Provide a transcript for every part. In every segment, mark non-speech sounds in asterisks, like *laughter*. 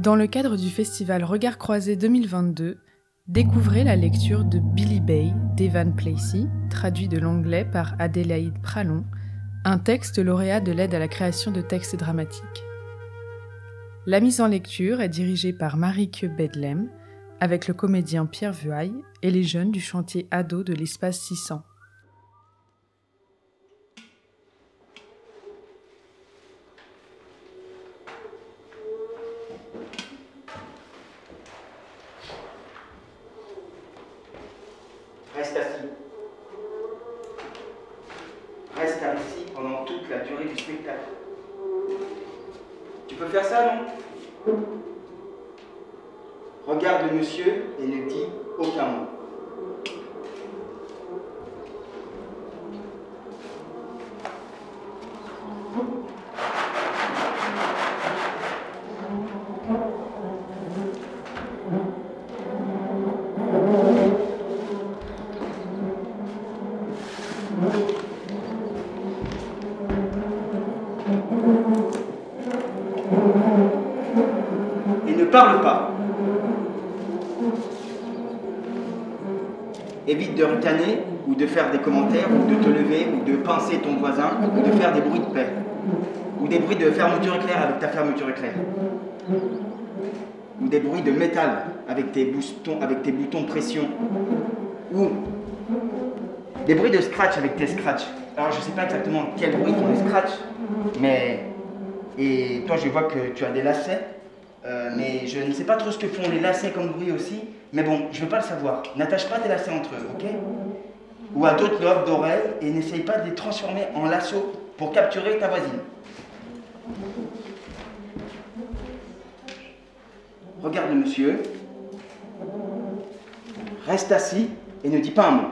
Dans le cadre du festival Regard Croisé 2022, découvrez la lecture de Billy Bay d'Evan Placey, traduit de l'anglais par Adélaïde Pralon, un texte lauréat de l'aide à la création de textes dramatiques. La mise en lecture est dirigée par Marie-Que Bedlem, avec le comédien Pierre Vuaille et les jeunes du chantier ado de l'espace 600. De paix ou des bruits de fermeture éclair avec ta fermeture éclair ou des bruits de métal avec tes boutons, avec tes boutons de pression ou des bruits de scratch avec tes scratch. Alors je sais pas exactement quel bruit font les scratch, mais et toi je vois que tu as des lacets, euh, mais je ne sais pas trop ce que font les lacets comme bruit aussi. Mais bon, je veux pas le savoir. N'attache pas tes lacets entre eux, ok? Ou à d'autres lobes d'oreilles et n'essaye pas de les transformer en lasso pour capturer ta voisine. Regarde le monsieur. Reste assis et ne dis pas un mot.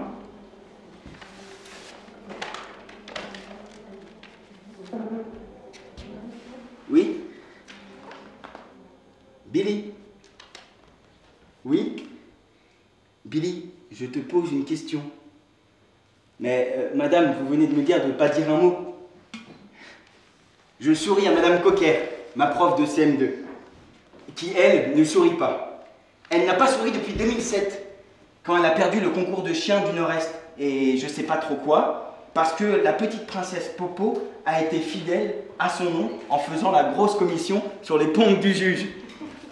Oui Billy Oui Billy, je te pose une question. Mais, euh, madame, vous venez de me dire de ne pas dire un mot. Je souris à madame Coquer, ma prof de CM2, qui, elle, ne sourit pas. Elle n'a pas souri depuis 2007, quand elle a perdu le concours de chien du Nord-Est, et je sais pas trop quoi, parce que la petite princesse Popo a été fidèle à son nom en faisant la grosse commission sur les pompes du juge.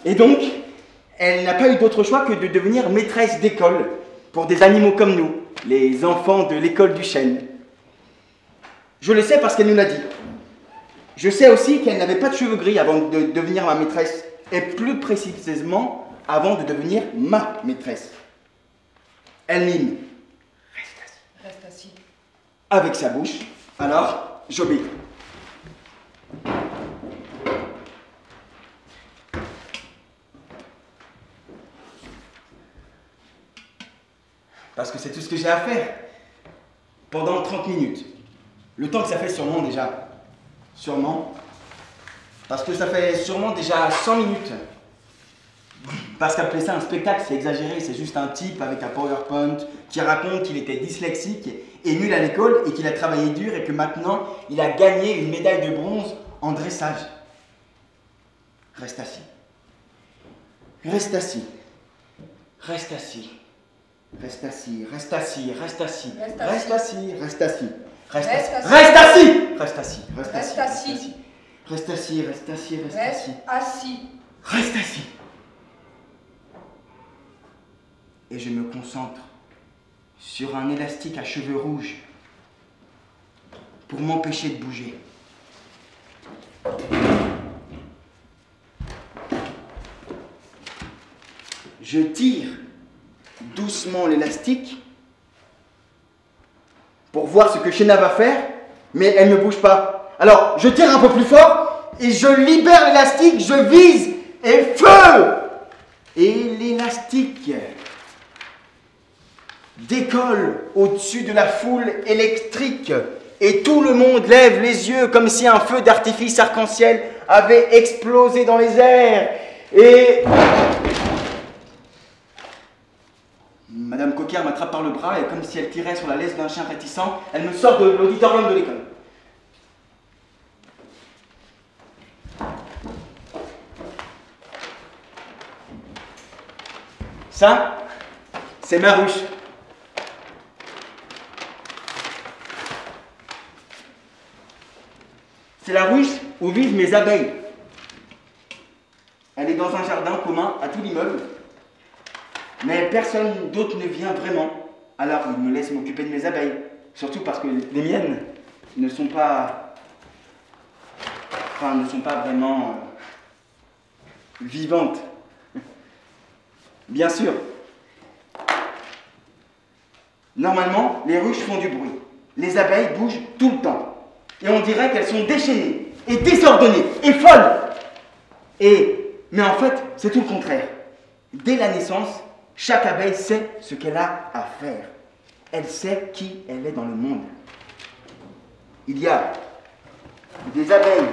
Et donc, elle n'a pas eu d'autre choix que de devenir maîtresse d'école pour des animaux comme nous, les enfants de l'école du chêne. Je le sais parce qu'elle nous l'a dit. Je sais aussi qu'elle n'avait pas de cheveux gris avant de devenir ma maîtresse, et plus précisément avant de devenir ma maîtresse. Elle mime Reste assis. avec sa bouche, alors j'obéis. Parce que c'est tout ce que j'ai à faire. Pendant 30 minutes. Le temps que ça fait sûrement déjà. Sûrement. Parce que ça fait sûrement déjà 100 minutes. Parce qu'appeler ça un spectacle, c'est exagéré. C'est juste un type avec un PowerPoint qui raconte qu'il était dyslexique et nul à l'école et qu'il a travaillé dur et que maintenant il a gagné une médaille de bronze en dressage. Reste assis. Reste assis. Reste assis. Reste assis, reste assis, reste assis, Reste reste assis, reste assis, reste Reste assis, assis. reste assis, reste assis, reste Reste assis, assis. reste assis, reste assis, reste Reste assis, assis. reste assis. Et je me concentre sur un élastique à cheveux rouges pour m'empêcher de bouger. Je tire doucement l'élastique pour voir ce que Shena va faire, mais elle ne bouge pas. Alors, je tire un peu plus fort et je libère l'élastique, je vise et feu Et l'élastique décolle au-dessus de la foule électrique et tout le monde lève les yeux comme si un feu d'artifice arc-en-ciel avait explosé dans les airs. Et Madame Coquer m'attrape par le bras et comme si elle tirait sur la laisse d'un chien réticent, elle me sort de l'auditorium de l'école. Ça, c'est ma ruche. C'est la ruche où vivent mes abeilles. Elle est dans un jardin commun à tout l'immeuble. Personne d'autre ne vient vraiment. Alors il me laisse m'occuper de mes abeilles. Surtout parce que les miennes ne sont pas. Enfin, ne sont pas vraiment euh, vivantes. Bien sûr. Normalement, les ruches font du bruit. Les abeilles bougent tout le temps. Et on dirait qu'elles sont déchaînées, et désordonnées, et folles. Et, mais en fait, c'est tout le contraire. Dès la naissance, chaque abeille sait ce qu'elle a à faire. Elle sait qui elle est dans le monde. Il y a des abeilles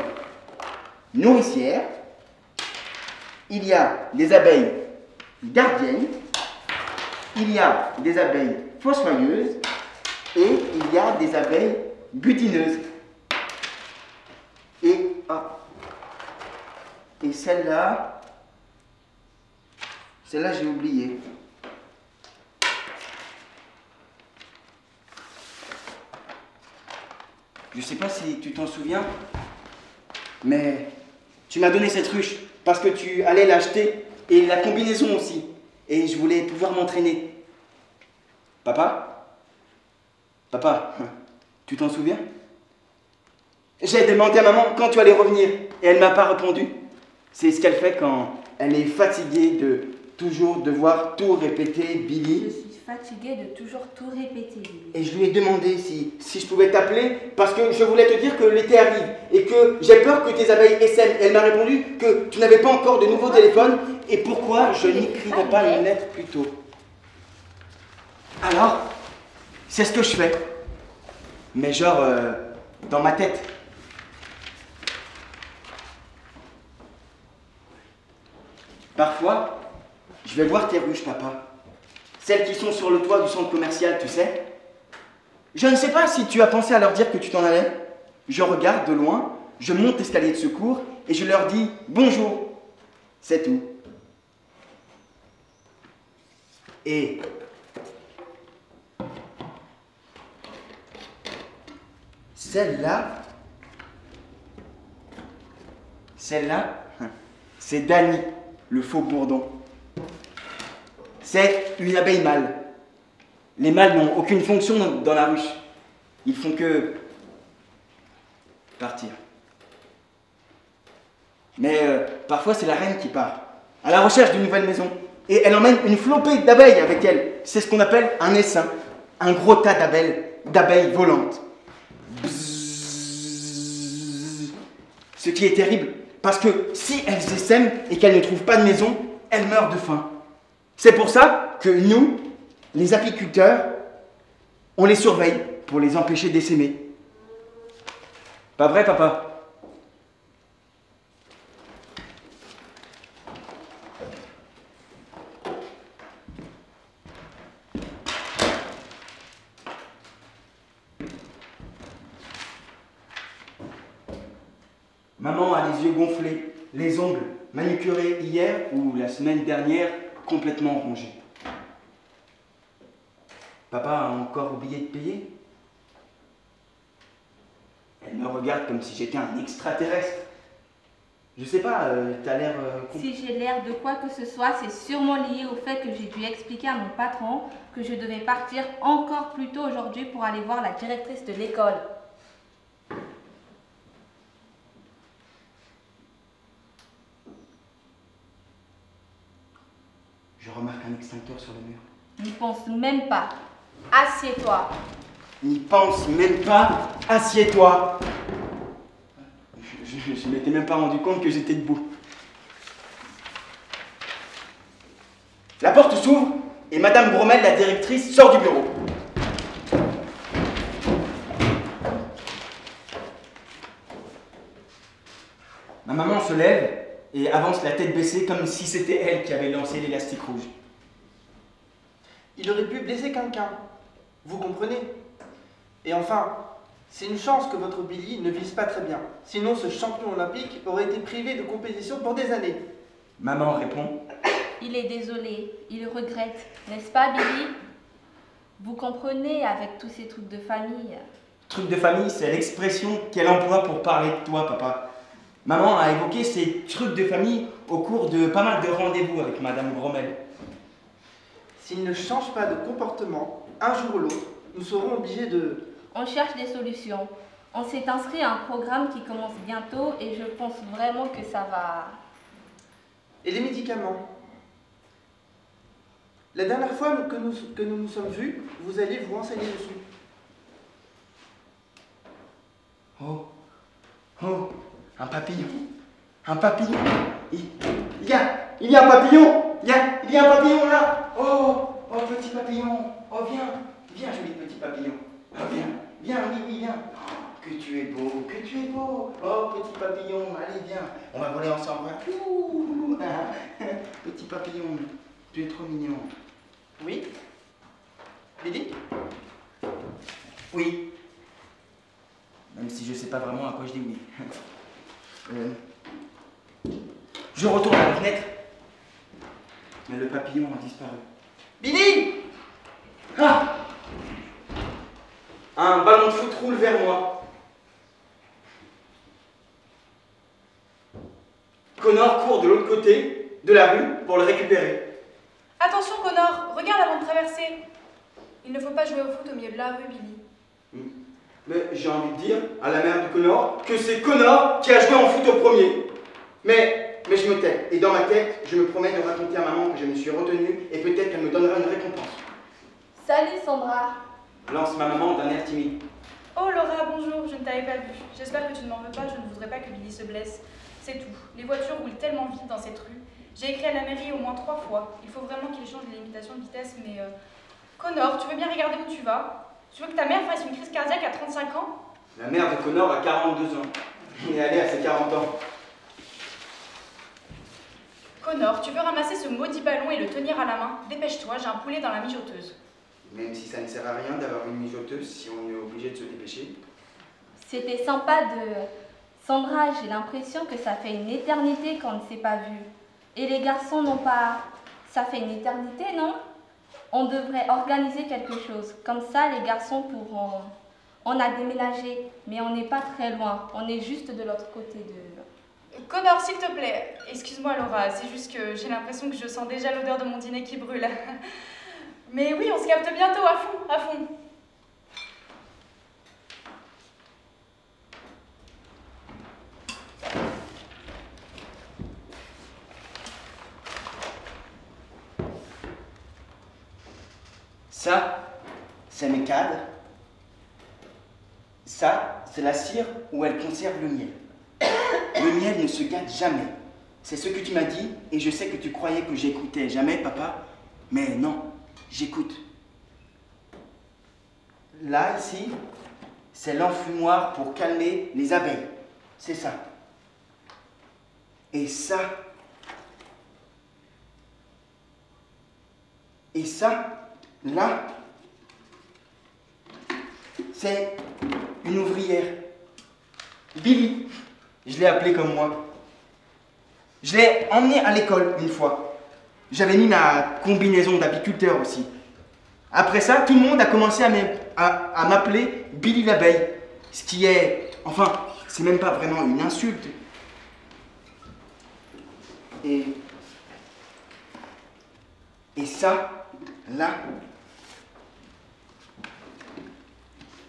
nourricières, il y a des abeilles gardiennes, il y a des abeilles fossoyeuses et il y a des abeilles butineuses. Et, ah, et celle-là, celle-là j'ai oublié. Je sais pas si tu t'en souviens, mais tu m'as donné cette ruche parce que tu allais l'acheter et la combinaison aussi. Et je voulais pouvoir m'entraîner. Papa? Papa, *laughs* tu t'en souviens? J'ai demandé à maman quand tu allais revenir et elle m'a pas répondu. C'est ce qu'elle fait quand elle est fatiguée de toujours devoir tout répéter, Billy. Je suis fatiguée de toujours tout répéter. Billy. Et je lui ai demandé si, si je pouvais t'appeler parce que je voulais te dire que l'été arrive et que j'ai peur que tes abeilles essaiment. Elle m'a répondu que tu n'avais pas encore de nouveau téléphone et pourquoi je n'écrivais pas une lettre plus tôt. Alors, c'est ce que je fais. Mais genre, euh, dans ma tête. Parfois, je vais voir tes ruches, papa. Celles qui sont sur le toit du centre commercial, tu sais. Je ne sais pas si tu as pensé à leur dire que tu t'en allais. Je regarde de loin, je monte l'escalier de secours et je leur dis bonjour. C'est tout. Et celle-là, celle-là, c'est Dany, le faux bourdon. C'est une abeille mâle. Les mâles n'ont aucune fonction dans, la ruche. Ils font que partir. Mais euh, parfois c'est la reine qui part, à la recherche d'une nouvelle maison. Et elle emmène une flopée d'abeilles avec elle. C'est ce qu'on appelle un essaim. Un gros tas d'abeilles, d'abeilles volantes. Ce qui est terrible, parce que si elles essaiment et qu'elles ne trouvent pas de maison, elles meurent de faim. C'est pour ça que nous, les apiculteurs, on les surveille pour les empêcher d'essaimer. Pas vrai, papa? Maman a les yeux gonflés, les ongles manucurés hier ou la semaine dernière complètement rongés. Papa a encore oublié de payer Elle me regarde comme si j'étais un extraterrestre. Je sais pas, euh, t'as l'air... euh, Si j'ai l'air de quoi que ce soit, c'est sûrement lié au fait que j'ai dû expliquer à mon patron que je devais partir encore plus tôt aujourd'hui pour aller voir la directrice de l'école. Je remarque un extincteur sur le mur. N'y pense même pas. Assieds-toi. N'y pense même pas, assieds-toi. Je, je m'étais même pas rendu compte que j'étais debout. La porte s'ouvre et Madame Bromel, la directrice, sort du bureau. Ma maman se lève et avance la tête baissée comme si c'était elle qui avait lancé l'élastique rouge. Il aurait pu blesser quelqu'un. Vous comprenez? Et enfin, c'est une chance que votre Billy ne vise pas très bien. Sinon, ce champion olympique aurait été privé de compétition pour des années. Maman répond Il est désolé, il regrette, n'est-ce pas, Billy? Vous comprenez avec tous ces trucs de famille. Truc de famille, c'est l'expression qu'elle emploie pour parler de toi, papa. Maman a évoqué ces trucs de famille au cours de pas mal de rendez-vous avec Madame Grommel. S'il ne change pas de comportement, un jour ou l'autre, nous serons obligés de... On cherche des solutions. On s'est inscrit à un programme qui commence bientôt et je pense vraiment que ça va... Et les médicaments La dernière fois que nous, que nous nous sommes vus, vous allez vous renseigner dessus. Oh, oh, un papillon, un papillon. Il, il y a, il y a un papillon. Il y a, il y a un papillon là. Oh, oh petit papillon. Oh viens, viens joli petit papillon. Oh viens, viens, oui, oui, viens. Oh, que tu es beau, que tu es beau. Oh petit papillon, allez viens. On va voler ensemble. Ouh, *laughs* petit papillon, tu es trop mignon. Oui Billy Oui. Même si je sais pas vraiment à quoi je dis oui. *laughs* Euh, je retourne à la fenêtre. Mais le papillon a disparu. Billy Ah Un ballon de foot roule vers moi. Connor court de l'autre côté de la rue pour le récupérer. Attention, Connor, regarde avant de traverser. Il ne faut pas jouer au foot au milieu de la rue, Billy. Mais j'ai envie de dire à la mère de Connor que c'est Connor qui a joué en foot au premier. Mais, mais je me tais. Et dans ma tête, je me promets de raconter à maman que je me suis retenu et peut-être qu'elle me donnera une récompense. Salut Sandra Lance ma maman d'un air timide. Oh Laura, bonjour, je ne t'avais pas vu. J'espère que tu ne m'en veux pas, je ne voudrais pas que Billy se blesse. C'est tout. Les voitures roulent tellement vite dans cette rue. J'ai écrit à la mairie au moins trois fois. Il faut vraiment qu'il change les limitations de vitesse, mais... euh, Connor, tu veux bien regarder où tu vas? Tu veux que ta mère fasse une crise cardiaque à 35 ans? La mère de Connor a 42 ans. Et elle est à ses 40 ans. Connor, tu veux ramasser ce maudit ballon et le tenir à la main? Dépêche-toi, j'ai un poulet dans la mijoteuse. Même si ça ne sert à rien d'avoir une mijoteuse si on est obligé de se dépêcher. C'était sympa de... Sandra, j'ai l'impression que ça fait une éternité qu'on ne s'est pas vu. Et les garçons n'ont pas... Ça fait une éternité, non? On devrait organiser quelque chose. Comme ça, les garçons pourront... On a déménagé, mais on n'est pas très loin. On est juste de l'autre côté de... Connor, s'il te plaît. Excuse-moi Laura, c'est juste que j'ai l'impression que je sens déjà l'odeur de mon dîner qui brûle. *laughs* Mais oui, on se capte bientôt à fond, à fond. Ça, c'est mes cadres. Ça, c'est la cire où elle conserve le miel. Le miel ne se gâte jamais. C'est ce que tu m'as dit et je sais que tu croyais que j'écoutais jamais, papa. Mais non, j'écoute. Là, ici, c'est l'enfumoir pour calmer les abeilles. C'est ça. Et ça. Et ça, là, c'est une ouvrière. Billy. Je l'ai appelée comme moi. Je l'ai emmenée à l'école une fois. J'avais mis ma combinaison d'apiculteur aussi. Après ça, tout le monde a commencé à m'appeler Billy l'abeille. Ce qui est. Enfin, c'est même pas vraiment une insulte. Et. Et ça, là,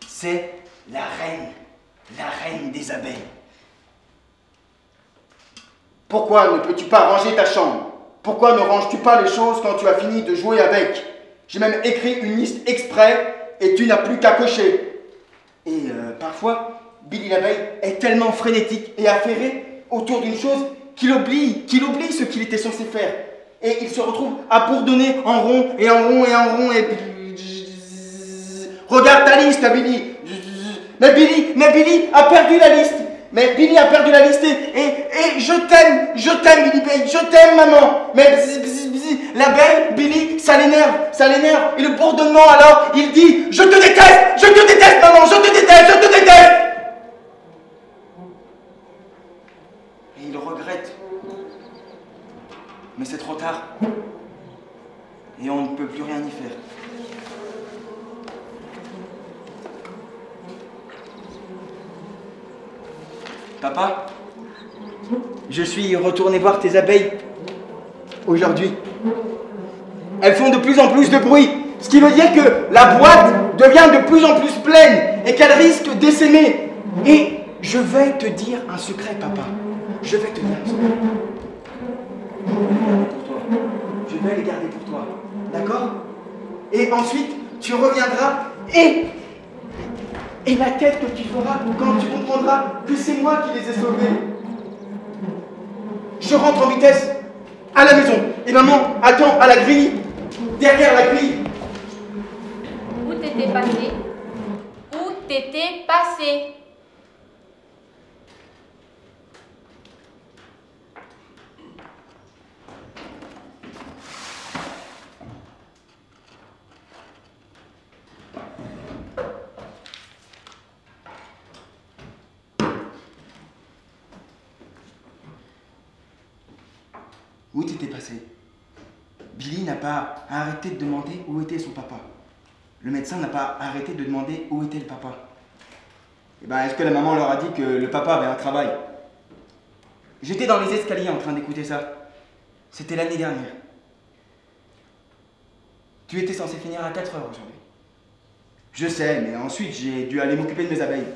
c'est la reine, la reine des abeilles. Pourquoi ne peux-tu pas ranger ta chambre? Pourquoi ne ranges-tu pas les choses quand tu as fini de jouer avec? J'ai même écrit une liste exprès et tu n'as plus qu'à cocher. Et euh, parfois, Billy l'abeille est tellement frénétique et affairé autour d'une chose qu'il oublie, ce qu'il était censé faire. Et il se retrouve à bourdonner en rond et en rond et en rond et... Regarde ta liste, Billy. Mais Billy, mais Billy a perdu la liste. Mais Billy a perdu la liste et, je t'aime, je t'aime Billy Payne, je t'aime maman. Mais bzz, bzz, bzz, la belle, Billy, ça l'énerve, ça l'énerve. Et le bourdonnement alors, il dit, je te déteste, je te déteste maman, je te déteste, je te déteste. Et il regrette. Mais c'est trop tard. Et on ne peut plus rien y faire. Papa, je suis retourné voir tes abeilles aujourd'hui. Elles font de plus en plus de bruit, ce qui veut dire que la boîte devient de plus en plus pleine et qu'elle risque d'essaimer. Et je vais te dire un secret, papa. Je vais te dire un secret. Je vais les garder pour toi. D'accord? Et ensuite, tu reviendras et. Et la tête que tu feras quand tu comprendras que c'est moi qui les ai sauvés. Je rentre en vitesse à la maison. Et maman attend à la grille, derrière la grille. Où t'étais passé? Où t'étais passé? Billy n'a pas arrêté de demander où était son papa. Le médecin n'a pas arrêté de demander où était le papa. Eh ben, est-ce que la maman leur a dit que le papa avait un travail? J'étais dans les escaliers en train d'écouter ça. C'était l'année dernière. Tu étais censé finir à 4 heures aujourd'hui. Je sais, mais ensuite j'ai dû aller m'occuper de mes abeilles.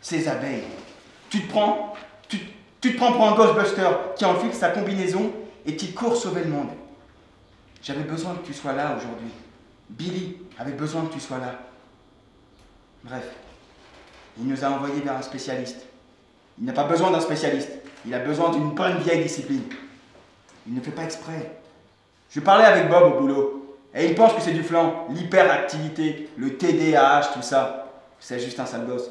Ces abeilles. Tu te prends, tu, te prends pour un Ghostbuster qui enfile sa combinaison et qui court sauver le monde. J'avais besoin que tu sois là aujourd'hui. Billy avait besoin que tu sois là. Bref, il nous a envoyés vers un spécialiste. Il n'a pas besoin d'un spécialiste. Il a besoin d'une bonne vieille discipline. Il ne fait pas exprès. Je parlais avec Bob au boulot. Et il pense que c'est du flan. L'hyperactivité, le TDAH, tout ça. C'est juste un sale gosse.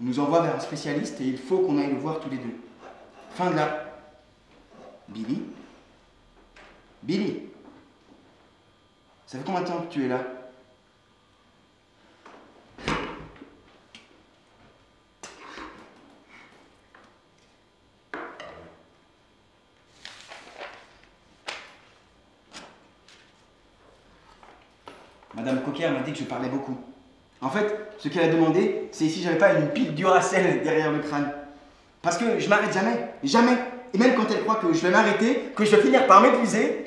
On nous envoie vers un spécialiste et il faut qu'on aille le voir tous les deux. Fin de là. Billy Billy Ça fait combien de temps que tu es là? Madame Coquer m'a dit que je parlais beaucoup. En fait, ce qu'elle a demandé, c'est si j'avais pas une pile Duracell derrière le crâne. Parce que je m'arrête jamais, jamais. Et même quand elle croit que je vais m'arrêter, que je vais finir par m'épuiser,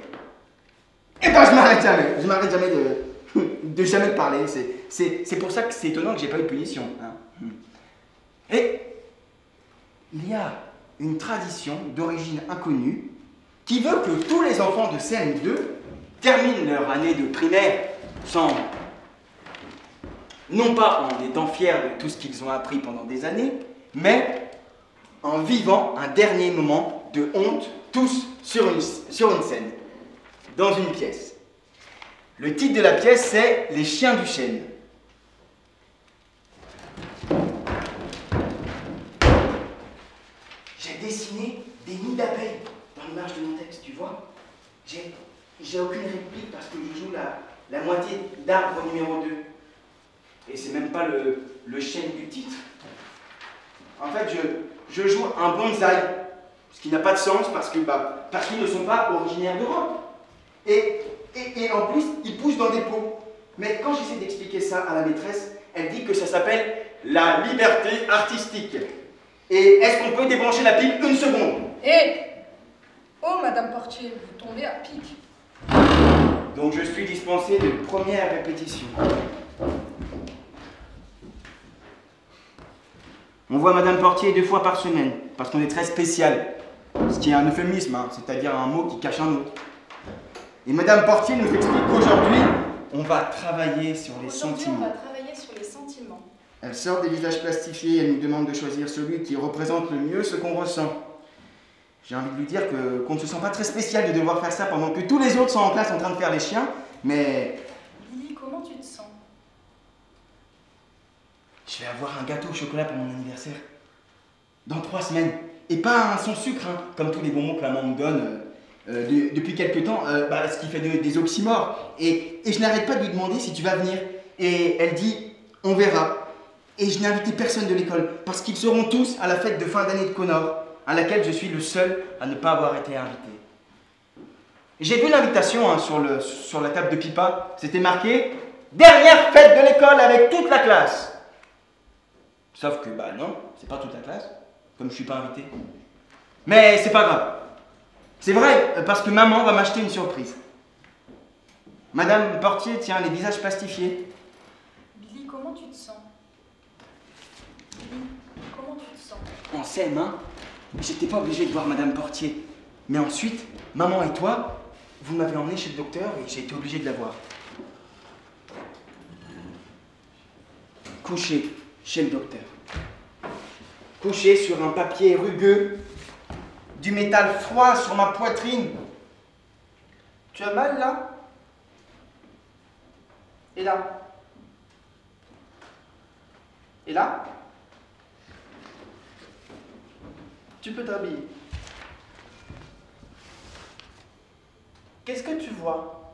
eh ben je m'arrête jamais. Je m'arrête jamais de, *laughs* parler. C'est pour ça que c'est étonnant que j'ai pas eu de punition. hein. Et il y a une tradition d'origine inconnue qui veut que tous les enfants de CM2 terminent leur année de primaire sans non pas en étant fiers de tout ce qu'ils ont appris pendant des années, mais en vivant un dernier moment de honte, tous sur une, scène, dans une pièce. Le titre de la pièce, c'est Les chiens du chêne. J'ai dessiné des nids d'abeilles dans l'image de mon texte, tu vois. J'ai, j'ai aucune réplique parce que je joue la, la moitié d'arbre numéro 2. Et c'est même pas le, le chêne du titre. En fait, je, je joue un bonsaï, ce qui n'a pas de sens parce que bah, parce qu'ils ne sont pas originaires d'Europe. Et, et, et en plus, ils poussent dans des pots. Mais quand j'essaie d'expliquer ça à la maîtresse, elle dit que ça s'appelle la liberté artistique. Et est-ce qu'on peut débrancher la pile une seconde? Hé Oh, Madame Portier, vous tombez à pic. Donc je suis dispensé de première répétition. On voit Madame Portier deux fois par semaine, parce qu'on est très spécial. Ce qui est un euphémisme, hein, c'est-à-dire un mot qui cache un autre. Et Madame Portier nous explique qu'aujourd'hui, on va travailler sur les on sentiments. va travailler sur les sentiments. Elle sort des visages plastifiés, elle nous demande de choisir celui qui représente le mieux ce qu'on ressent. J'ai envie de lui dire que- qu'on ne se sent pas très spécial de devoir faire ça pendant que tous les autres sont en classe en train de faire les chiens, mais Lily, comment tu te sens je vais avoir un gâteau au chocolat pour mon anniversaire. Dans trois semaines. Et pas un sans sucre, hein, comme tous les bonbons que la maman me donne euh, euh, de- depuis quelques temps, euh, bah, ce qui fait de- des oxymores. Et, et je n'arrête pas de lui demander si tu vas venir. Et elle dit, on verra. Et je n'ai invité personne de l'école, parce qu'ils seront tous à la fête de fin d'année de Connor, à laquelle je suis le seul à ne pas avoir été invité. J'ai vu l'invitation hein, sur, sur la table de Pipa, c'était marqué Dernière fête de l'école avec toute la classe. Sauf que, bah non, c'est pas toute la classe, comme je suis pas invité. Mais c'est pas grave. C'est vrai, euh, parce que maman va m'acheter une surprise. Madame Portier tient les visages plastifiés. Billy, comment tu te sens? Billy, comment tu te sens? On s'aime, hein? J'étais pas obligé de voir Madame Portier. Mais ensuite, maman et toi, vous m'avez emmené chez le docteur et j'ai été obligé de la voir. Couché chez le docteur. Couché sur un papier rugueux, du métal froid sur ma poitrine. Tu as mal là? Et là? Et là? Tu peux t'habiller. Qu'est-ce que tu vois?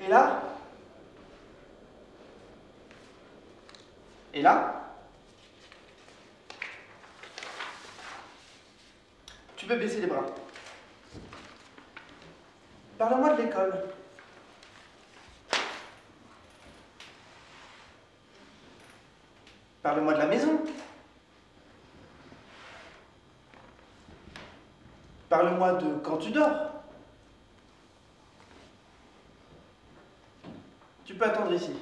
Et là? Et là Tu peux baisser les bras. Parle-moi de l'école. Parle-moi de la maison. Parle-moi de quand tu dors. Tu peux attendre ici.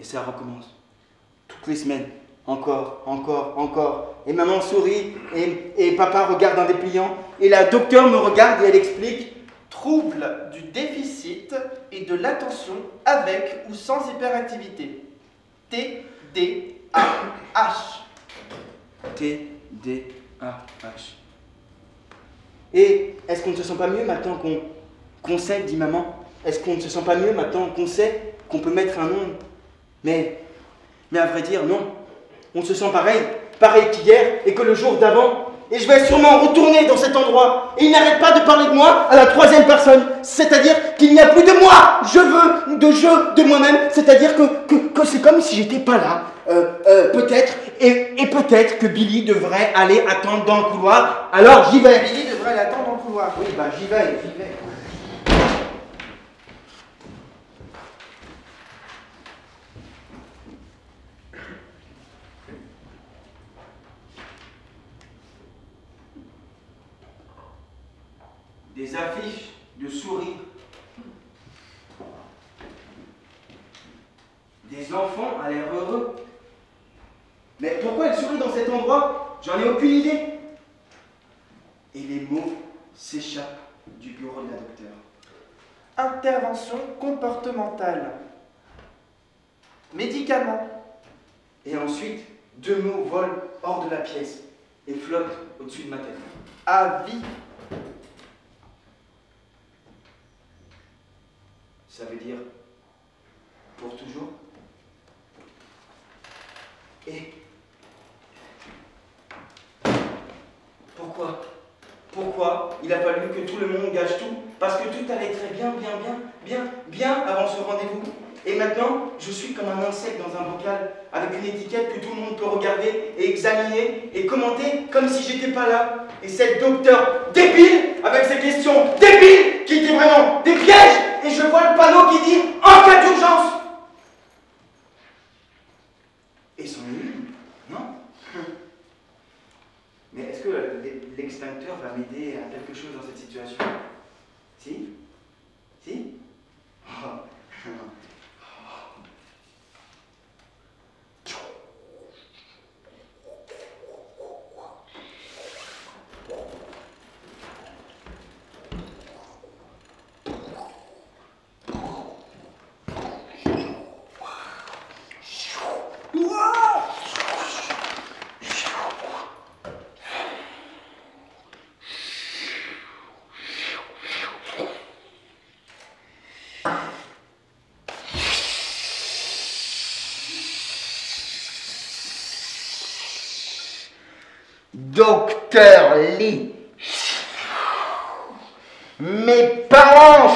Et ça recommence. Toutes les semaines. Encore, encore, encore. Et maman sourit et, papa regarde un dépliant. Et la docteur me regarde et elle explique. Trouble du déficit et de l'attention avec ou sans hyperactivité. T-D-A-H. T, D, A, H. Et est-ce qu'on ne se sent pas mieux maintenant qu'on sait, dit maman? Est-ce qu'on ne se sent pas mieux maintenant qu'on sait qu'on peut mettre un nom Mais, mais à vrai dire, non. On se sent pareil, pareil qu'hier et que le jour d'avant. Et je vais sûrement retourner dans cet endroit. Et il n'arrête pas de parler de moi à la troisième personne. C'est-à-dire qu'il n'y a plus de moi. Je veux de je de moi-même. C'est-à-dire que, que, que c'est comme si j'étais pas là. Euh, euh, peut-être. Et, et peut-être que Billy devrait aller attendre dans le couloir. Alors j'y vais. Billy devrait l'attendre dans le couloir. Oui, bah j'y vais, j'y vais. Des affiches de sourires. Des enfants à l'air heureux. Mais pourquoi elle sourit dans cet endroit? J'en ai aucune idée. Et les mots s'échappent du bureau de la docteure. Intervention comportementale. Médicaments. Et ensuite, deux mots volent hors de la pièce et flottent au-dessus de ma tête. Avis. Ça veut dire pour toujours. Et pourquoi? Pourquoi il a fallu que tout le monde gâche tout? Parce que tout allait très bien, bien, bien, bien, bien avant ce rendez-vous. Et maintenant, je suis comme un insecte dans un bocal avec une étiquette que tout le monde peut regarder et examiner et commenter comme si j'étais pas là. Et cette docteur débile avec ses questions débiles qui étaient vraiment des pièges. Et je vois le panneau qui dit en cas d'urgence. Et c'en est une, non? Mais est-ce que l'extincteur va m'aider à quelque chose dans cette situation? Si? Si? Oh. *laughs* Lee. Mes parents.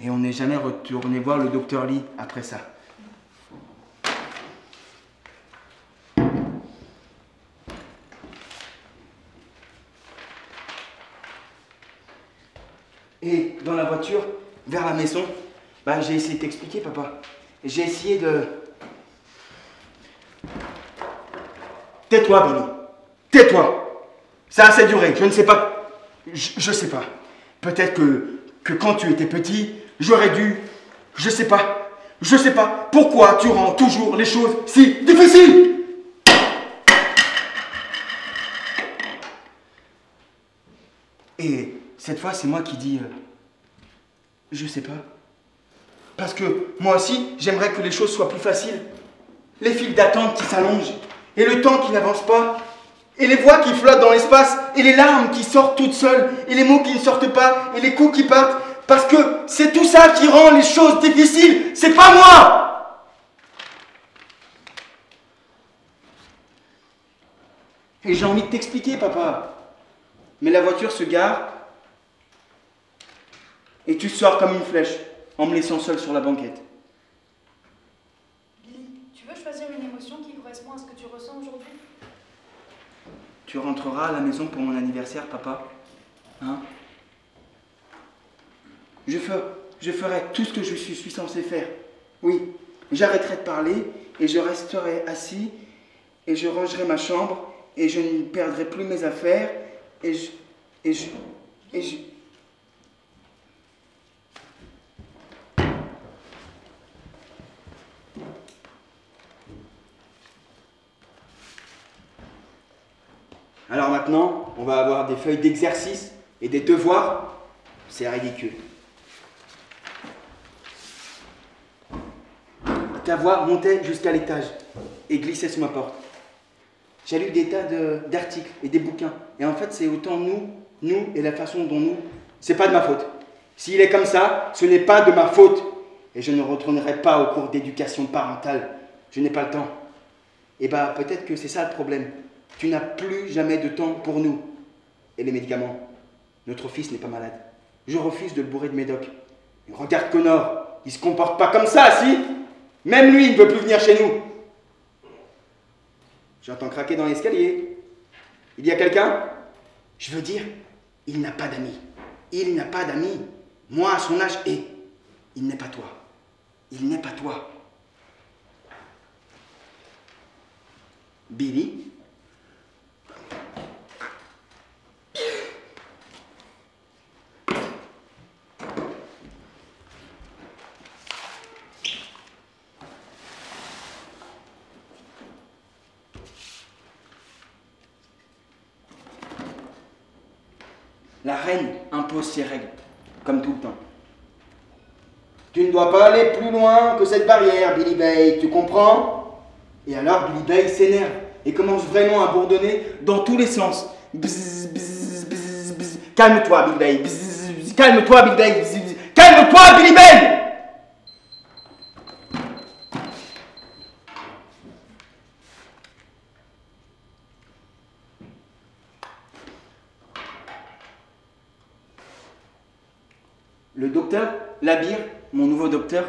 Et on n'est jamais retourné voir le docteur Lee après ça. Voiture vers la maison, bah, j'ai essayé de t'expliquer, papa. J'ai essayé de. Tais-toi, Billy. Tais-toi. Ça a assez duré. Je ne sais pas. Je, je sais pas. Peut-être que, que quand tu étais petit, j'aurais dû. Je sais pas. Je sais pas. Pourquoi tu rends toujours les choses si difficiles Et cette fois, c'est moi qui dis. euh, je sais pas. Parce que moi aussi, j'aimerais que les choses soient plus faciles. Les files d'attente qui s'allongent, et le temps qui n'avance pas, et les voix qui flottent dans l'espace, et les larmes qui sortent toutes seules, et les mots qui ne sortent pas, et les coups qui partent. Parce que c'est tout ça qui rend les choses difficiles, c'est pas moi Et j'ai envie de t'expliquer, papa. Mais la voiture se gare, et tu sors comme une flèche, en me laissant seul sur la banquette. Billy, tu veux choisir une émotion qui correspond à ce que tu ressens aujourd'hui? Tu rentreras à la maison pour mon anniversaire, papa Hein? Je, ferai, je ferai tout ce que je suis, suis censé faire. Oui, j'arrêterai de parler et je resterai assis et je rangerai ma chambre et je ne perdrai plus mes affaires et je... Et je... Et je... Alors maintenant, on va avoir des feuilles d'exercice et des devoirs. C'est ridicule. Ta voix montait jusqu'à l'étage et glissait sous ma porte. J'ai lu des tas d'articles et des bouquins. Et en fait, c'est autant nous, nous et la façon dont nous, c'est pas de ma faute. S'il est comme ça, ce n'est pas de ma faute. Et je ne retournerai pas au cours d'éducation parentale. Je n'ai pas le temps. Et bah, peut-être que c'est ça le problème. Tu n'as plus jamais de temps pour nous. Et les médicaments Notre fils n'est pas malade. Je refuse de le bourrer de médoc. Regarde Connor, il se comporte pas comme ça, si Même lui, il ne veut plus venir chez nous. J'entends craquer dans l'escalier. Il y a quelqu'un? Je veux dire, il n'a pas d'amis. Il n'a pas d'amis. Moi, à son âge, et il n'est pas toi. Il n'est pas toi. Billy La reine ses règles, comme tout le temps. Tu ne dois pas aller plus loin que cette barrière, Billy Bay, tu comprends? Et alors Billy Bay s'énerve et commence vraiment à bourdonner dans tous les sens. Calme-toi, Billy Bay. Calme-toi, Billy Bay. Calme-toi, Billy Bay Le docteur Labir, mon nouveau docteur,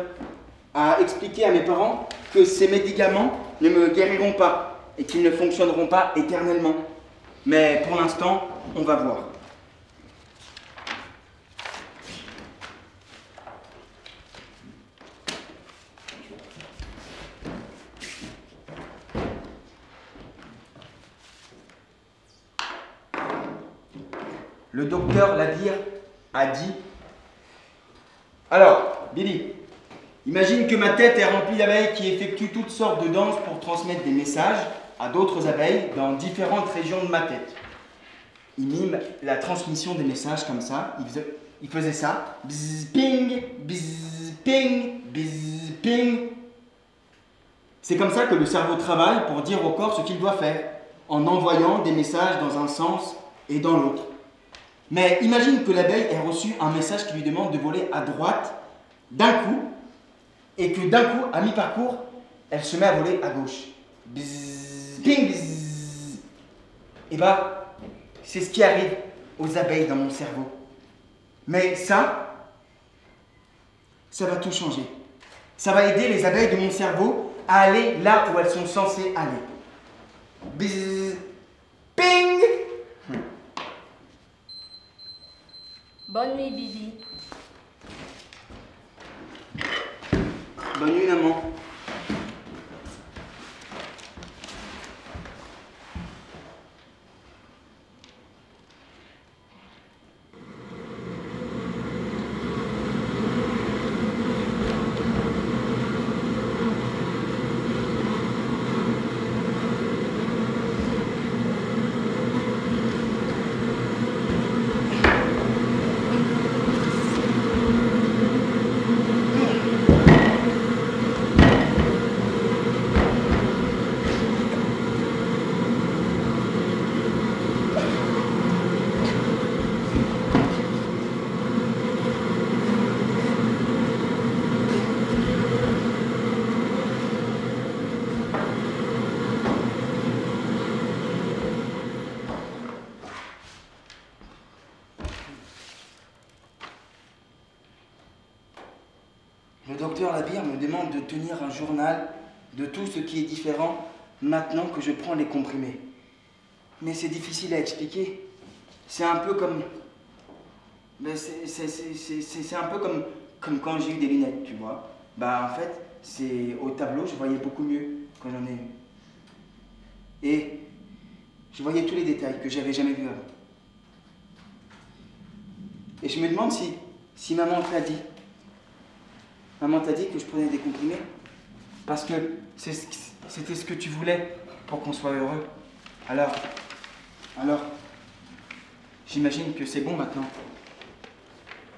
a expliqué à mes parents que ces médicaments ne me guériront pas et qu'ils ne fonctionneront pas éternellement. Mais pour l'instant, on va voir. Le docteur Labir a dit alors, Billy, imagine que ma tête est remplie d'abeilles qui effectuent toutes sortes de danses pour transmettre des messages à d'autres abeilles dans différentes régions de ma tête. Il mime la transmission des messages comme ça. Il faisait, ça. Bzz, ping, bzz, ping, bzz, ping. C'est comme ça que le cerveau travaille pour dire au corps ce qu'il doit faire, en envoyant des messages dans un sens et dans l'autre. Mais imagine que l'abeille ait reçu un message qui lui demande de voler à droite d'un coup, et que d'un coup, à mi-parcours, elle se met à voler à gauche. Bzzz, ping, bzzz. Et bah, c'est ce qui arrive aux abeilles dans mon cerveau. Mais ça, ça va tout changer. Ça va aider les abeilles de mon cerveau à aller là où elles sont censées aller. Bzzz, ping Bonne nuit, Bibi. Bonne nuit, maman. Le docteur Labire me demande de tenir un journal de tout ce qui est différent maintenant que je prends les comprimés. Mais c'est difficile à expliquer. C'est un peu comme. C'est un peu comme, comme quand j'ai eu des lunettes, tu vois. Bah en fait, c'est au tableau, je voyais beaucoup mieux quand j'en ai eu. Et je voyais tous les détails que j'avais jamais vus avant. Et je me demande si, si maman te l'a dit. Maman t'a dit que je prenais des comprimés Parce que c'était ce que tu voulais pour qu'on soit heureux. Alors, alors, j'imagine que c'est bon maintenant.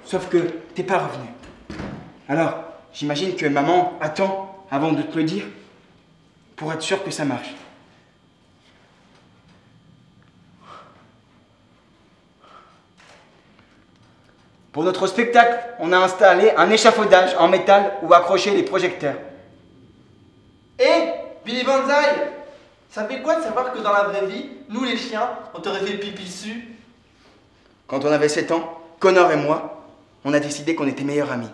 Sauf que t'es pas revenu. Alors, j'imagine que maman attend avant de te le dire pour être sûre que ça marche. Pour notre spectacle, on a installé un échafaudage en métal où accrocher les projecteurs. Hé, Billy Banzai Ça fait quoi de savoir que dans la vraie vie, nous les chiens, on t'aurait fait pipi dessus? Quand on avait 7 ans, Connor et moi, on a décidé qu'on était meilleurs amis.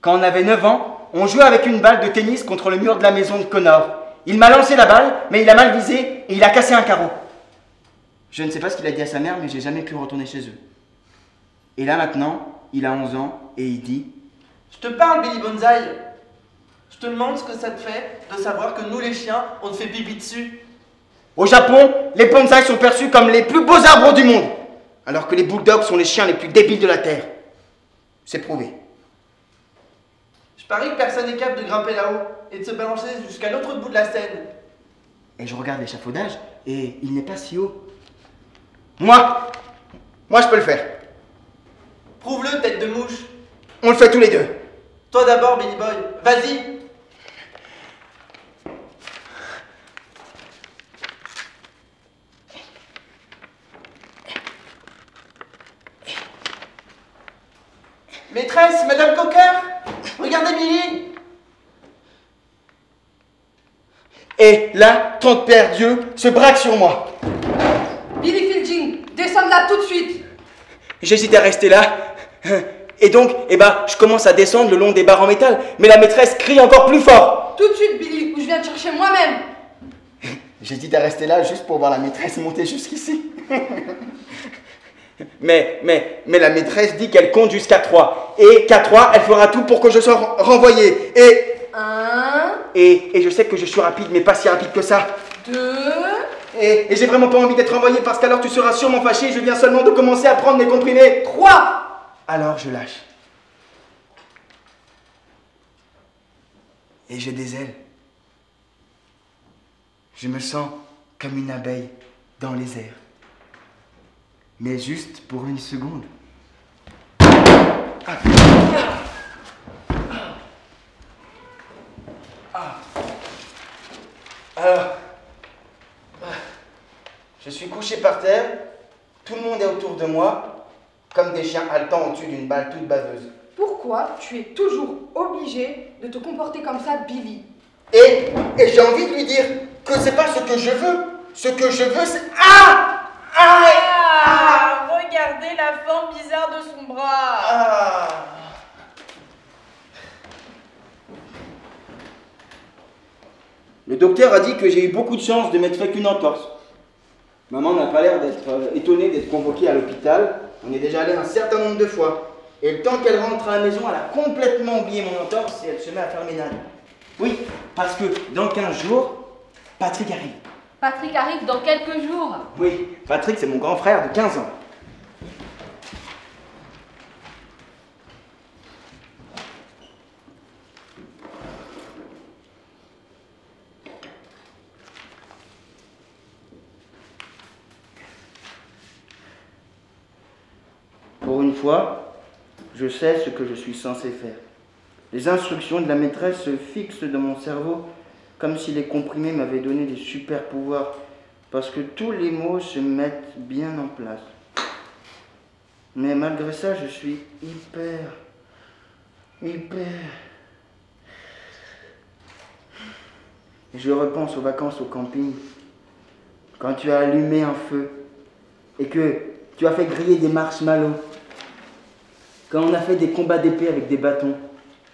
Quand on avait 9 ans, on jouait avec une balle de tennis contre le mur de la maison de Connor. Il m'a lancé la balle, mais il a mal visé et il a cassé un carreau. Je ne sais pas ce qu'il a dit à sa mère, mais j'ai jamais pu retourner chez eux. Et là maintenant, il a 11 ans et il dit Je te parle, Billy Banzai Je te demande ce que ça te fait de savoir que nous les chiens, on te fait pipi dessus. Au Japon, les bonsaïs sont perçus comme les plus beaux arbres du monde, alors que les bulldogs sont les chiens les plus débiles de la terre. C'est prouvé. Je parie que personne n'est capable de grimper là-haut et de se balancer jusqu'à l'autre bout de la scène. Et je regarde l'échafaudage et il n'est pas si haut. Moi, moi je peux le faire. Prouve-le, tête de mouche. On le fait tous les deux. Toi d'abord, Billy Boy. Vas-y Maîtresse, Madame Cocker Regardez Billy Et là, ton père Dieu se braque sur moi. Billy Fielding, descends de là tout de suite. J'hésite à rester là. Et donc, eh ben, je commence à descendre le long des barres en métal, mais la maîtresse crie encore plus fort. Tout de suite, Billy, ou je viens te chercher moi-même. *laughs* J'hésite à rester là juste pour voir la maîtresse monter jusqu'ici. *laughs* mais, mais, mais la maîtresse dit qu'elle compte jusqu'à 3. Et qu'à 3, elle fera tout pour que je sois renvoyé. Et, Un, et, et je sais que je suis rapide, mais pas si rapide que ça. deux, Et, et j'ai vraiment pas envie d'être renvoyé parce qu'alors tu seras sûrement fâché. Je viens seulement de commencer à prendre mes comprimés. trois. Alors je lâche. Et j'ai des ailes. Je me sens comme une abeille dans les airs. Mais juste pour une seconde. Ah. Ah. Alors, ah. je suis couché par terre, tout le monde est autour de moi, comme des chiens haletants au-dessus d'une balle toute baveuse. Pourquoi tu es toujours obligé de te comporter comme ça, Billy? Et, et j'ai envie de lui dire que c'est pas ce que je veux. Ce que je veux, c'est. Ah Ah Ah, regardez la forme bizarre de son bras. Ah Le docteur a dit que j'ai eu beaucoup de chance de m'être fait qu'une entorse. Maman n'a pas l'air d'être euh, étonnée d'être convoquée à l'hôpital. On est déjà allé un certain nombre de fois. Et le temps qu'elle rentre à la maison, elle a complètement oublié mon entorse et elle se met à faire ménage. Oui, parce que dans 15 jours, Patrick arrive. Patrick arrive dans quelques jours. Oui, Patrick, c'est mon grand frère de 15 ans. Pour une fois, je sais ce que je suis censé faire. Les instructions de la maîtresse se fixent dans mon cerveau comme si les comprimés m'avaient donné des super pouvoirs, parce que tous les mots se mettent bien en place. Mais malgré ça, je suis hyper, hyper... Je repense aux vacances au camping, quand tu as allumé un feu et que tu as fait griller des marshmallows, quand on a fait des combats d'épée avec des bâtons,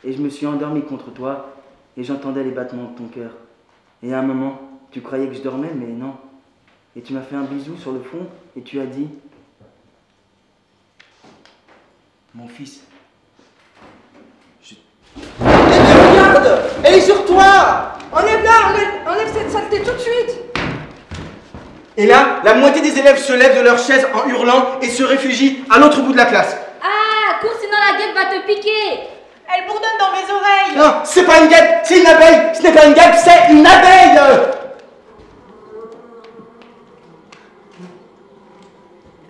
et je me suis endormi contre toi, et j'entendais les battements de ton cœur. Et à un moment, tu croyais que je dormais, mais non. Et tu m'as fait un bisou sur le front, et tu as dit Mon fils. Je... Regarde Elle est sur toi Enlève-la, enlève, enlève cette saleté tout de suite Et là, la moitié des élèves se lèvent de leur chaise en hurlant et se réfugient à l'autre bout de la classe. Ah, cours sinon la guêpe va te piquer. Elle bourdonne dans mes oreilles. Non, c'est pas une guêpe, c'est une abeille. Ce n'est pas une guêpe, c'est une abeille.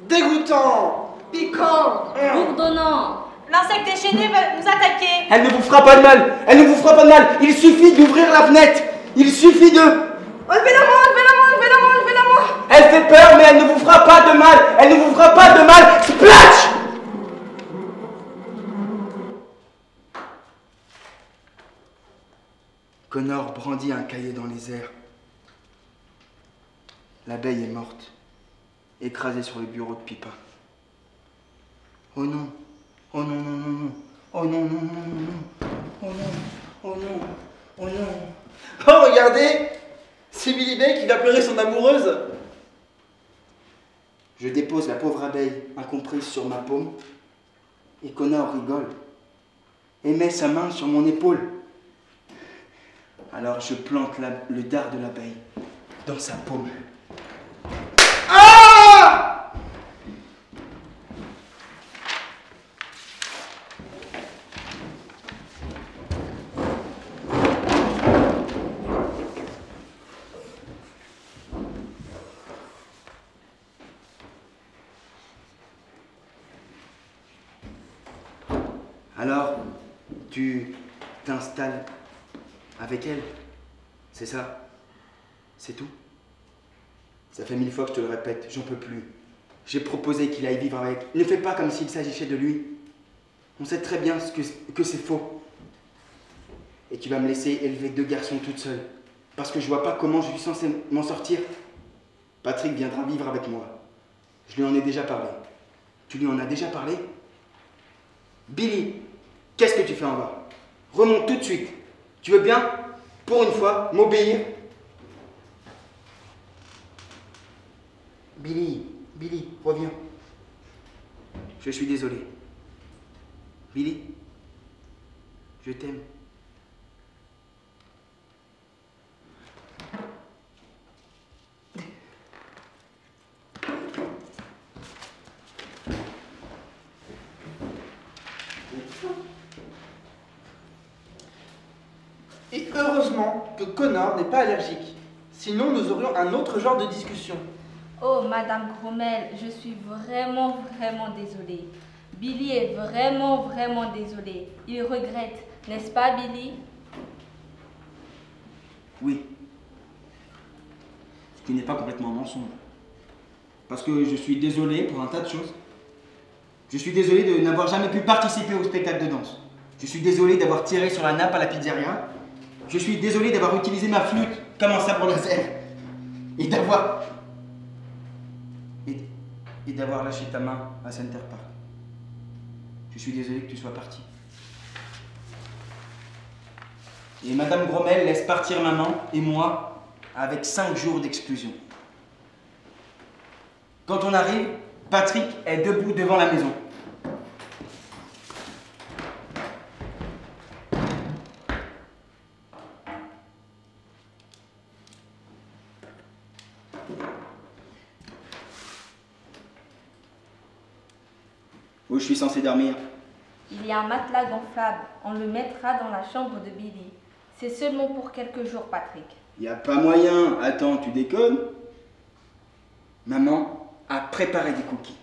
Dégoûtant Piquant Bourdonnant. L'insecte déchaîné va nous attaquer. Elle ne vous fera pas de mal. Elle ne vous fera pas de mal. Il suffit d'ouvrir la fenêtre. Il suffit de... Enlevez-la moi, enlevez-la moi, enlevez-la moi, enlevez-la moi Elle fait peur, mais elle ne vous fera pas de mal. Elle ne vous fera pas de mal. Splash Connor brandit un cahier dans les airs. L'abeille est morte, écrasée sur le bureau de Pipa. Oh non, oh non, non, non, non, oh non, non, non, non, non, oh non, oh non, oh non. Oh, regardez C'est Billy Bay qui va pleurer son amoureuse Je dépose la pauvre abeille incomprise sur ma paume et Connor rigole et met sa main sur mon épaule. Alors je plante la- le dard de l'abeille dans sa paume. Ah Alors, tu t'installes C'est ça. C'est tout. Ça fait mille fois que je te le répète, j'en peux plus. J'ai proposé qu'il aille vivre avec. Ne fais pas comme s'il s'agissait de lui. On sait très bien ce que, que c'est faux. Et tu vas me laisser élever deux garçons toute seule. Parce que je vois pas comment je suis censé m'en sortir. Patrick viendra vivre avec moi. Je lui en ai déjà parlé. Tu lui en as déjà parlé? Billy, qu'est-ce que tu fais en bas? Remonte tout de suite. Tu veux bien, pour une fois, m'obéir Billy, Billy, reviens. Je suis désolé. Billy, je t'aime. Et heureusement que Connor n'est pas allergique. Sinon, nous aurions un autre genre de discussion. Oh, Madame Grommel, je suis vraiment, vraiment désolée. Billy est vraiment, vraiment désolé. Il regrette, n'est-ce pas, Billy? Oui. Ce qui n'est pas complètement un mensonge. Parce que je suis désolé pour un tas de choses. Je suis désolé de n'avoir jamais pu participer au spectacle de danse. Je suis désolé d'avoir tiré sur la nappe à la pizzeria. Je suis désolé d'avoir utilisé ma flûte comme un sabre laser. Et d'avoir. Et, et d'avoir lâché ta main à Center Park. Je suis désolé que tu sois parti. Et Madame Grommel laisse partir maman et moi avec cinq jours d'exclusion. Quand on arrive, Patrick est debout devant la maison. où je suis censé dormir Il y a un matelas gonflable. On le mettra dans la chambre de Billy. C'est seulement pour quelques jours, Patrick. Y a pas moyen. Attends, tu déconnes Maman a préparé des cookies.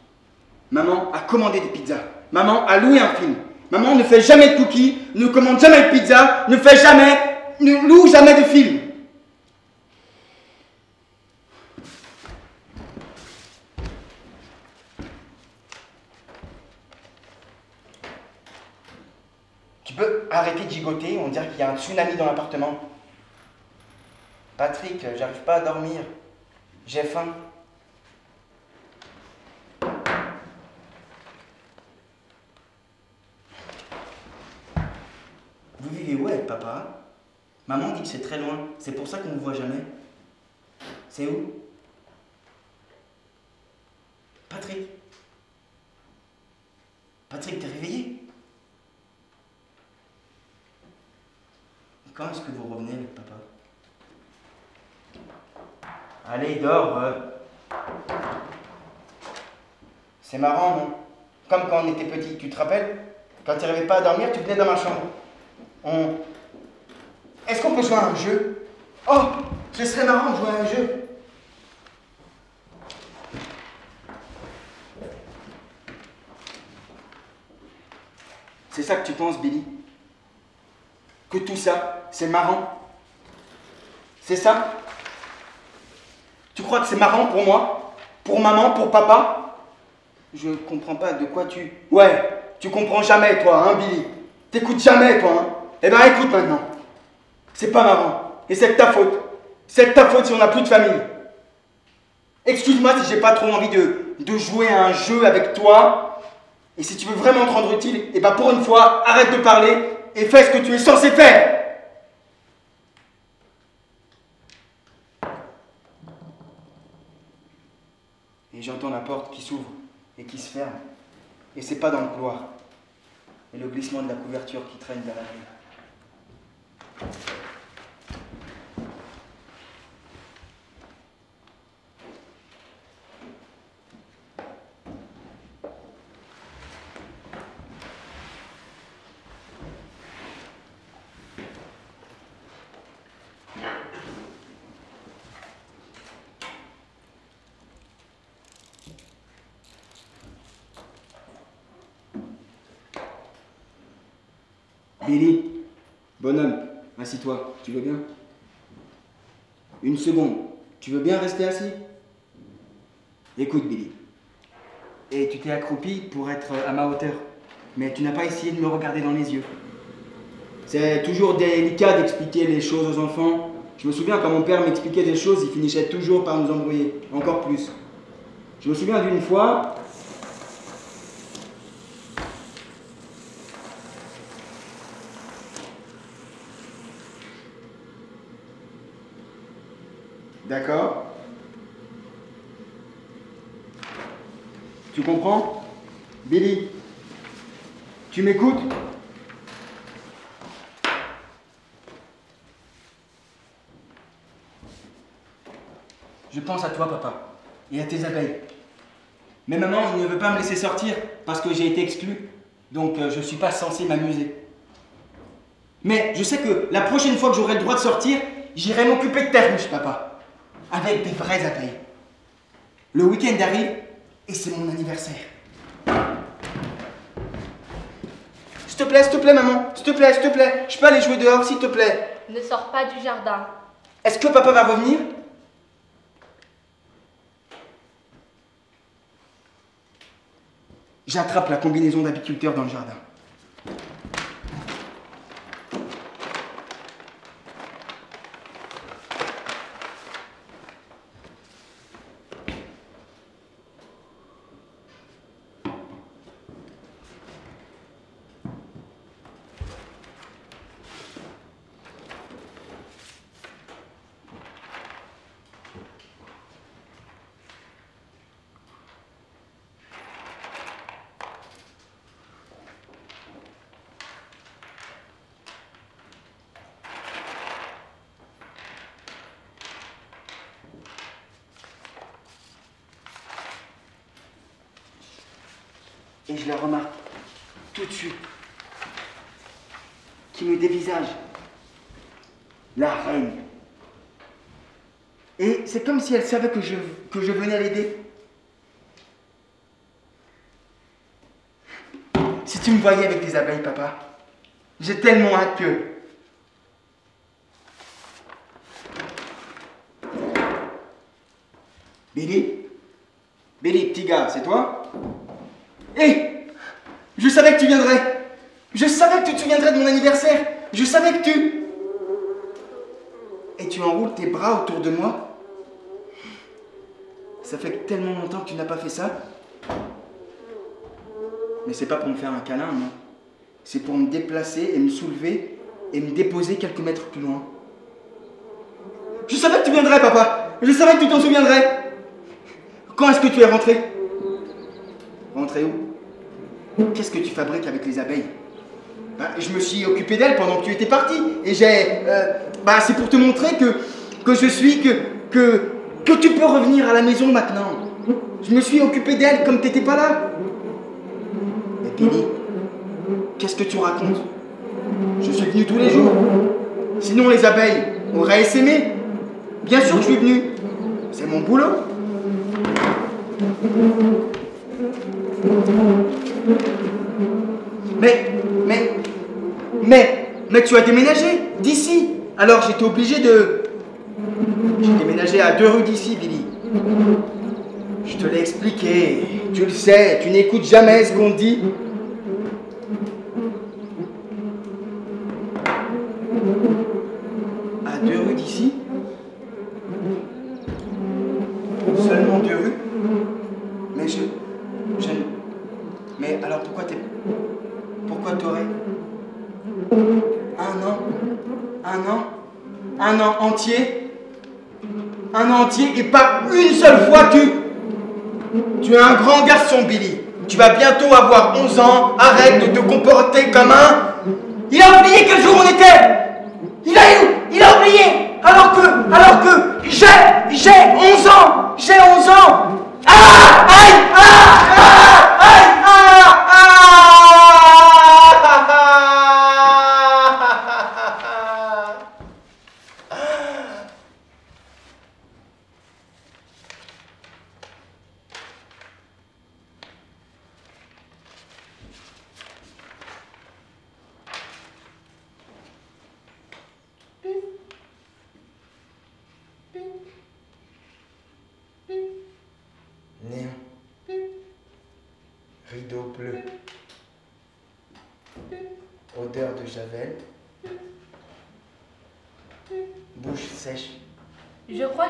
Maman a commandé des pizzas. Maman a loué un film. Maman ne fait jamais de cookies, ne commande jamais de pizza, ne fait jamais, ne loue jamais de film. Tu peux arrêter de gigoter, on dirait qu'il y a un tsunami dans l'appartement. Patrick, j'arrive pas à dormir. J'ai faim. Vous vivez où avec papa? Maman dit que c'est très loin. C'est pour ça qu'on ne vous voit jamais. C'est où? Patrick Patrick, t'es réveillé? Quand est-ce que vous revenez avec papa? Allez, dors. euh. C'est marrant, non? Comme quand on était petit, tu te rappelles? Quand tu n'arrivais pas à dormir, tu venais dans ma chambre. On... Est-ce qu'on peut jouer à un jeu? Oh Ce serait marrant de jouer à un jeu. C'est ça que tu penses, Billy? Que tout ça, c'est marrant C'est ça? Tu crois que c'est marrant pour moi? Pour maman Pour papa? Je comprends pas de quoi tu... Ouais, tu comprends jamais, toi, hein, Billy T'écoutes jamais, toi, hein Eh ben, écoute maintenant. C'est pas marrant. Et c'est de ta faute. C'est de ta faute si on n'a plus de famille. Excuse-moi si j'ai pas trop envie de, de jouer à un jeu avec toi. Et si tu veux vraiment te rendre utile, eh ben pour une fois, arrête de parler et fais ce que tu es censé faire. Et j'entends la porte qui s'ouvre et qui se ferme. Et c'est pas dans le couloir. Et le glissement de la couverture qui traîne vers la rue. Billy, bonhomme, assis-toi, tu veux bien? Une seconde, tu veux bien rester assis? Écoute, Billy. Et tu t'es accroupi pour être à ma hauteur, mais tu n'as pas essayé de me regarder dans les yeux. C'est toujours délicat d'expliquer les choses aux enfants. Je me souviens quand mon père m'expliquait des choses, il finissait toujours par nous embrouiller, encore plus. Je me souviens d'une fois, D'accord Tu comprends? Billy, tu m'écoutes? Je pense à toi, papa, et à tes abeilles. Mais maman ne veut pas me laisser sortir parce que j'ai été exclu, donc euh, je ne suis pas censé m'amuser. Mais je sais que la prochaine fois que j'aurai le droit de sortir, j'irai m'occuper de tes ruches, papa avec des vraies abeilles. Le week-end arrive et c'est mon anniversaire. S'il te plaît, s'il te plaît, maman, s'il te plaît, s'il te plaît, je peux aller jouer dehors, s'il te plaît. Ne sors pas du jardin. Est-ce que papa va revenir? J'attrape la combinaison d'apiculteur dans le jardin. Et c'est comme si elle savait que je, que je venais l'aider. Si tu me voyais avec des abeilles, papa, j'ai tellement hâte que... Billy? Billy, petit gars, c'est toi? Hé Je savais que tu viendrais. Je savais que tu te souviendrais de mon anniversaire. Je savais que tu... Tu enroules tes bras autour de moi Ça fait tellement longtemps que tu n'as pas fait ça Mais c'est pas pour me faire un câlin, non C'est pour me déplacer et me soulever et me déposer quelques mètres plus loin. Je savais que tu viendrais, papa Je savais que tu t'en souviendrais quand est-ce que tu es rentré? Rentré où? Qu'est-ce que tu fabriques avec les abeilles? Bah, Je me suis occupé d'elles pendant que tu étais parti. Et j'ai. Euh, bah, c'est pour te montrer que, je suis. Que, que, tu peux revenir à la maison maintenant. Je me suis occupé d'elles comme tu n'étais pas là. Mais Billy, qu'est-ce que tu racontes? Je suis venu tous les jours. Sinon, les abeilles auraient essaimé. Bien sûr que je suis venu. C'est mon boulot. Mais, mais, mais, mais tu as déménagé d'ici. Alors j'étais obligé de... J'ai déménagé à deux rues d'ici, Billy. Je te l'ai expliqué. Tu le sais, tu n'écoutes jamais ce qu'on dit. À deux rues d'ici Seulement deux rues Mais je... Je... Mais alors pourquoi t'es... Pourquoi t'aurais... Un an Un an Un an entier Un entier et pas une seule fois tu... Tu es un grand garçon, Billy. Tu vas bientôt avoir 11 ans. Arrête de te comporter comme un... Il a oublié quel jour on était. Il a, il a oublié. Alors que... Alors que... J'ai... J'ai 11 ans. J'ai 11 ans. Ah Aïe Ah Ah Aïe Ah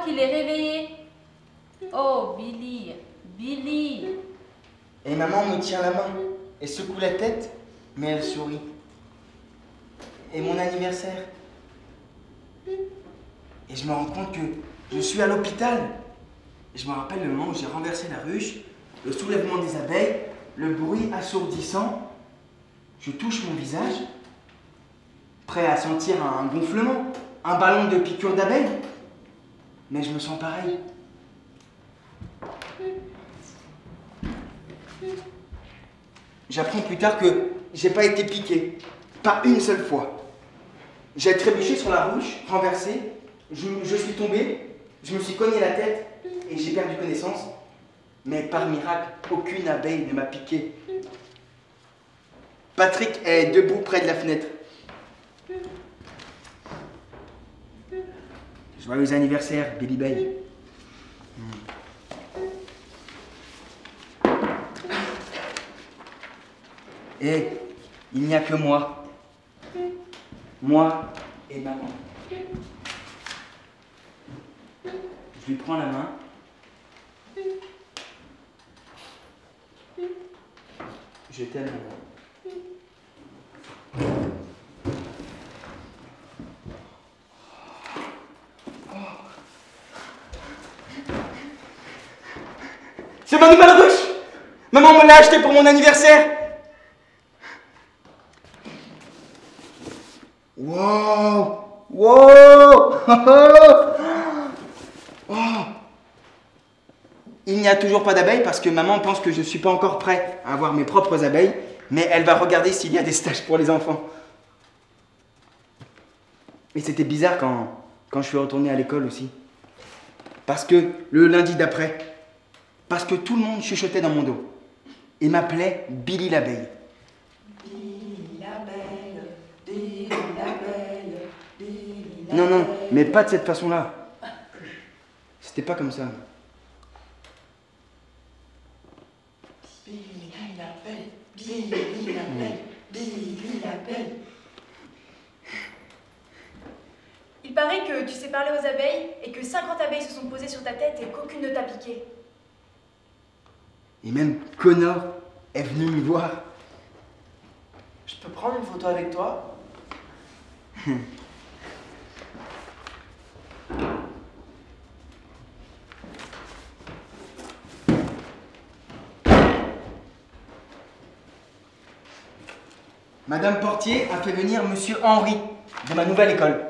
qu'il est réveillé. Oh, Billy, Billy. Et maman me tient la main et secoue la tête, mais elle sourit. Et mon anniversaire. Et je me rends compte que je suis à l'hôpital. Je me rappelle le moment où j'ai renversé la ruche, le soulèvement des abeilles, le bruit assourdissant. Je touche mon visage, prêt à sentir un gonflement, un ballon de piqûre d'abeilles. Mais je me sens pareil. J'apprends plus tard que j'ai pas été piqué. Pas une seule fois. J'ai trébuché sur la ruche, renversé, je, je suis tombé, je me suis cogné la tête et j'ai perdu connaissance. Mais par miracle, aucune abeille ne m'a piqué. Patrick est debout près de la fenêtre. Joyeux anniversaire, Billy Bay. Et il n'y a que moi. Moi et maman. Je lui prends la main. Je t'aime, maman. C'est ma nouvelle ruche. Maman me l'a acheté pour mon anniversaire. Wow. Wow. *laughs* Oh. Il n'y a toujours pas d'abeilles parce que maman pense que je ne suis pas encore prêt à avoir mes propres abeilles, mais elle va regarder s'il y a des stages pour les enfants. Et c'était bizarre quand, quand je suis retourné à l'école aussi. Parce que le lundi d'après, parce que tout le monde chuchotait dans mon dos et m'appelait Billy l'abeille. Non, non, mais pas de cette façon-là. C'était pas comme ça. Il paraît que tu sais parler aux abeilles et que 50 abeilles se sont posées sur ta tête et qu'aucune ne t'a piqué. Et même Connor est venu me voir. Je peux prendre une photo avec toi? *laughs* Madame Portier a fait venir Monsieur Henri de ma nouvelle école.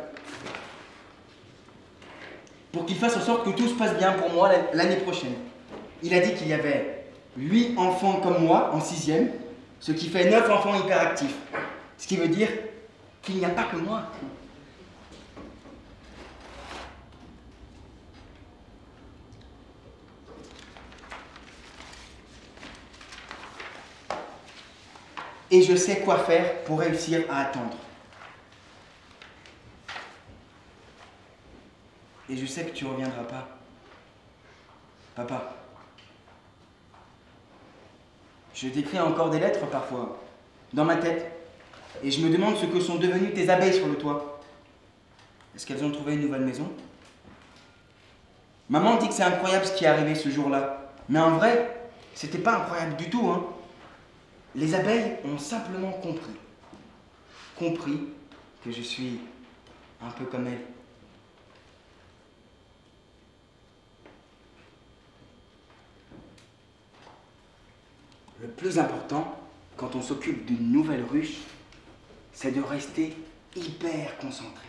Pour qu'il fasse en sorte que tout se passe bien pour moi l'année prochaine. Il a dit qu'il y avait 8 enfants comme moi en sixième, ce qui fait 9 enfants hyperactifs. Ce qui veut dire qu'il n'y a pas que moi. Et je sais quoi faire pour réussir à attendre. Et je sais que tu reviendras pas. Papa. Je t'écris encore des lettres parfois, dans ma tête. Et je me demande ce que sont devenues tes abeilles sur le toit. Est-ce qu'elles ont trouvé une nouvelle maison? Maman dit que c'est incroyable ce qui est arrivé ce jour-là. Mais en vrai, c'était pas incroyable du tout, hein. Les abeilles ont simplement compris. Compris que je suis un peu comme elles. Le plus important, quand on s'occupe d'une nouvelle ruche, c'est de rester hyper concentré.